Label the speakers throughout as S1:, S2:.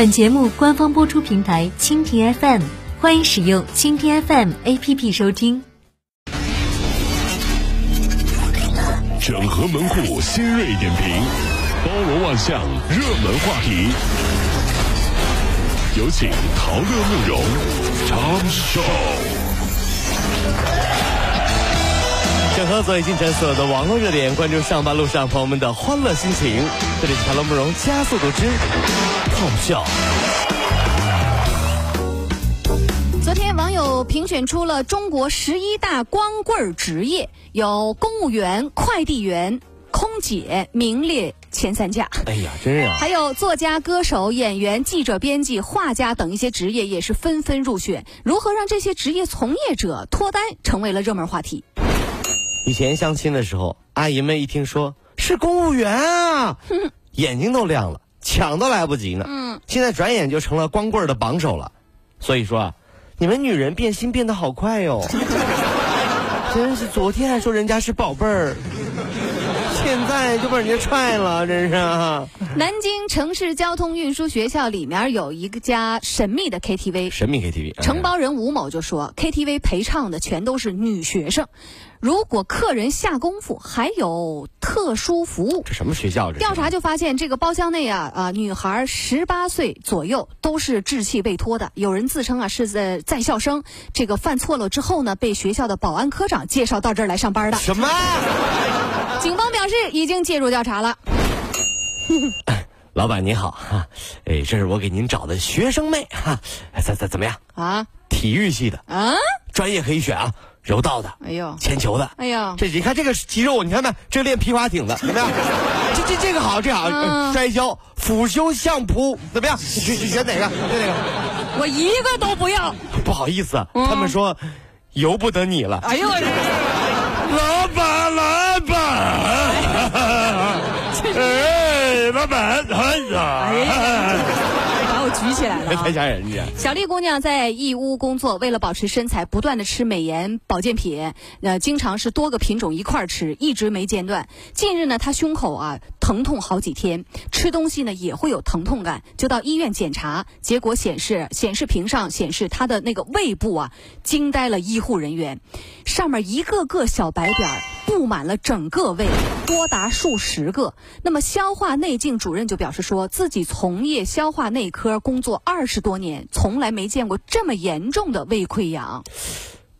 S1: 本节目官方播出平台蜻蜓 FM，欢迎使用蜻蜓 FM APP 收听。
S2: 整合门户新锐点评，包罗万象，热门话题。有请陶乐慕容长寿。
S3: 整合最近城所有的网络热点，关注上班路上朋友们的欢乐心情。这里是陶乐慕容加速度之爆笑。
S4: 昨天网友评选出了中国十一大光棍职业，有公务员、快递员、空姐名列前三甲。
S3: 哎呀，真是啊！
S4: 还有作家、歌手、演员、记者、编辑、画家等一些职业也是纷纷入选。如何让这些职业从业者脱单，成为了热门话题。
S3: 以前相亲的时候，阿姨们一听说是公务员啊，眼睛都亮了，抢都来不及呢。嗯，现在转眼就成了光棍的榜首了。所以说啊。你们女人变心变得好快哟！真是，昨天还说人家是宝贝儿，现在就把人家踹了，真是。
S4: 南京城市交通运输学校里面有一个家神秘的 KTV，
S3: 神秘 KTV，
S4: 承包人吴某就说，KTV 陪唱的全都是女学生。如果客人下功夫，还有特殊服务。
S3: 这什么学校？这
S4: 调查就发现，这个包厢内啊啊，女孩十八岁左右，都是稚气未脱的。有人自称啊是在在校生，这个犯错了之后呢，被学校的保安科长介绍到这儿来上班的。
S3: 什么？
S4: 警方表示已经介入调查了。
S3: 老板您好哈，哎，这是我给您找的学生妹哈，怎怎怎么样啊？体育系的啊，专业可以选啊。柔道的，哎呦，铅球的，哎呦，这你看这个肌肉，你看没？这练皮划艇的怎么样？这这这个好，这好，摔跤、俯胸相扑怎么样？选选哪个？选哪个？
S4: 我一个都不要。
S3: 不好意思，他们说由不得你了。哎呦我这，老板，老板，哎，老板，哎呀。
S4: 举起来了，
S3: 太吓人了！
S4: 小丽姑娘在义乌工作，为了保持身材，不断的吃美颜保健品，呃，经常是多个品种一块吃，一直没间断。近日呢，她胸口啊疼痛好几天，吃东西呢也会有疼痛感，就到医院检查，结果显示显示屏上显示她的那个胃部啊，惊呆了医护人员，上面一个个小白点布满了整个胃，多达数十个。那么消化内镜主任就表示说，自己从业消化内科。工作二十多年，从来没见过这么严重的胃溃疡。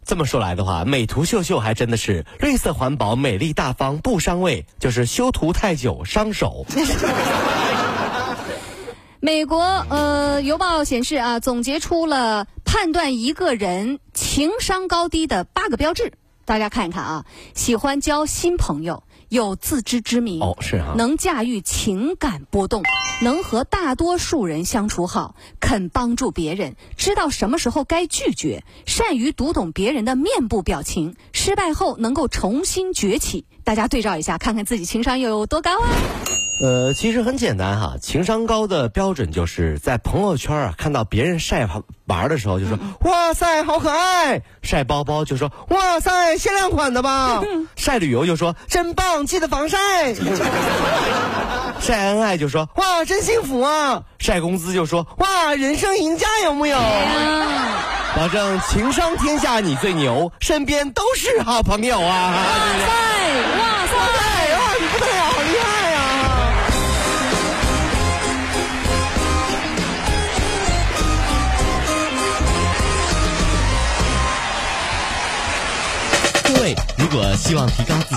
S3: 这么说来的话，美图秀秀还真的是绿色环保、美丽大方、不伤胃，就是修图太久伤手。
S4: 美国呃邮报显示啊，总结出了判断一个人情商高低的八个标志，大家看一看啊，喜欢交新朋友。有自知之明
S3: 哦，是啊，
S4: 能驾驭情感波动，能和大多数人相处好，肯帮助别人，知道什么时候该拒绝，善于读懂别人的面部表情，失败后能够重新崛起。大家对照一下，看看自己情商又有多高啊？
S3: 呃，其实很简单哈，情商高的标准就是在朋友圈啊看到别人晒玩的时候，就说哇塞好可爱；晒包包。就说哇塞限量款的吧；晒旅游就说真棒，记得防晒；晒恩爱就说哇真幸福啊；晒工资就说哇人生赢家有木有？保证情商天下你最牛，身边都是好朋友啊！
S4: 哇塞！哇塞，哇
S3: 你不得了，好厉害啊！各位
S5: 如果希望提高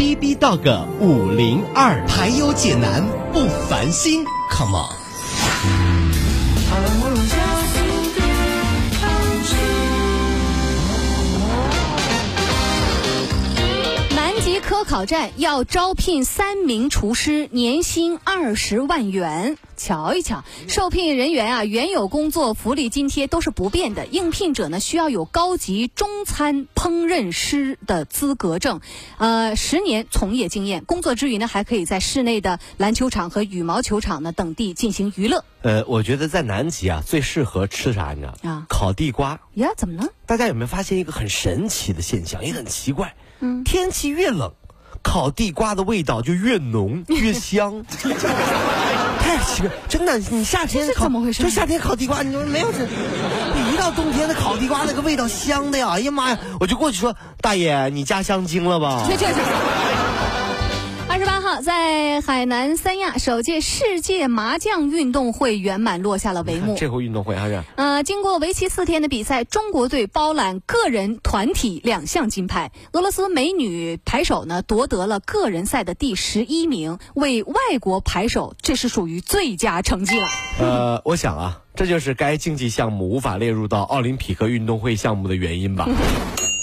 S5: bb 到个五零二。排忧解难不烦心。Come on
S4: 南极可烤站要招聘三名厨师，年薪二十万元。瞧一瞧，受聘人员啊，原有工作福利津贴都是不变的。应聘者呢，需要有高级中餐烹饪师的资格证，呃，十年从业经验。工作之余呢，还可以在室内的篮球场和羽毛球场呢等地进行娱乐。
S3: 呃，我觉得在南极啊，最适合吃啥？你知道？
S4: 啊
S3: 烤地瓜。
S4: 呀，怎么了？
S3: 大家有没有发现一个很神奇的现象？也很奇怪。嗯，天气越冷，烤地瓜的味道就越浓 越香。太奇怪，真的，你夏天烤
S4: 怎么回事
S3: 就夏天烤地瓜，你说没有这，一到冬天的烤地瓜那个味道香的呀！哎呀妈呀，我就过去说，大爷，你加香精了吧？
S4: 去去去！二十八号，在海南三亚，首届世界麻将运动会圆满落下了帷幕。
S3: 这回运动会还是
S4: 呃，经过为期四天的比赛，中国队包揽个人、团体两项金牌。俄罗斯美女牌手呢夺得了个人赛的第十一名，为外国牌手这是属于最佳成绩了。
S3: 呃，我想啊，这就是该竞技项目无法列入到奥林匹克运动会项目的原因吧。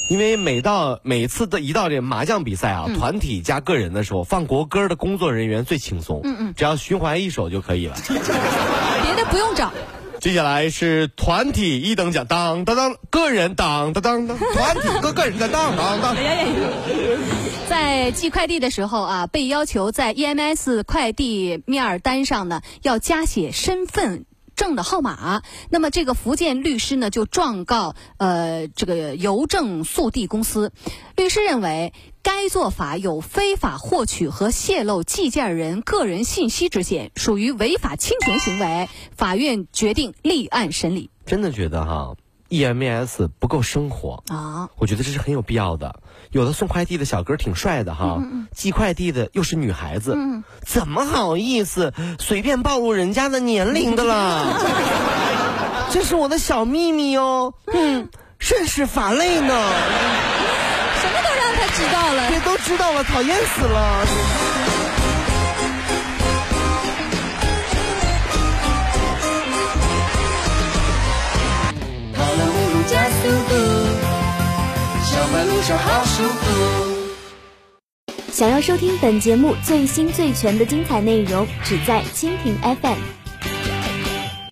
S3: 因为每到每次的一到这麻将比赛啊，团体加个人的时候，放国歌的工作人员最轻松，嗯嗯，只要循环一首就可以了。
S4: 别的不用找，
S3: 接下来是团体一等奖，当当当，个人当当当当，团体和个人的当当当。
S4: 在寄快递的时候啊，被要求在 EMS 快递面单上呢要加写身份。证的号码，那么这个福建律师呢就状告呃这个邮政速递公司，律师认为该做法有非法获取和泄露寄件人个人信息之嫌，属于违法侵权行为，法院决定立案审理。
S3: 真的觉得哈，EMS 不够生活
S4: 啊，
S3: 我觉得这是很有必要的。有的送快递的小哥挺帅的哈，寄快递的又是女孩子，怎么好意思随便暴露人家的年龄的啦？这是我的小秘密哦，嗯，甚是乏累呢。
S4: 什么都让他知道了，
S3: 这都知道了，讨厌死了。
S6: 加速度，上班路上好舒服。
S7: 想要收听本节目最新最全的精彩内容，只在蜻蜓 FM。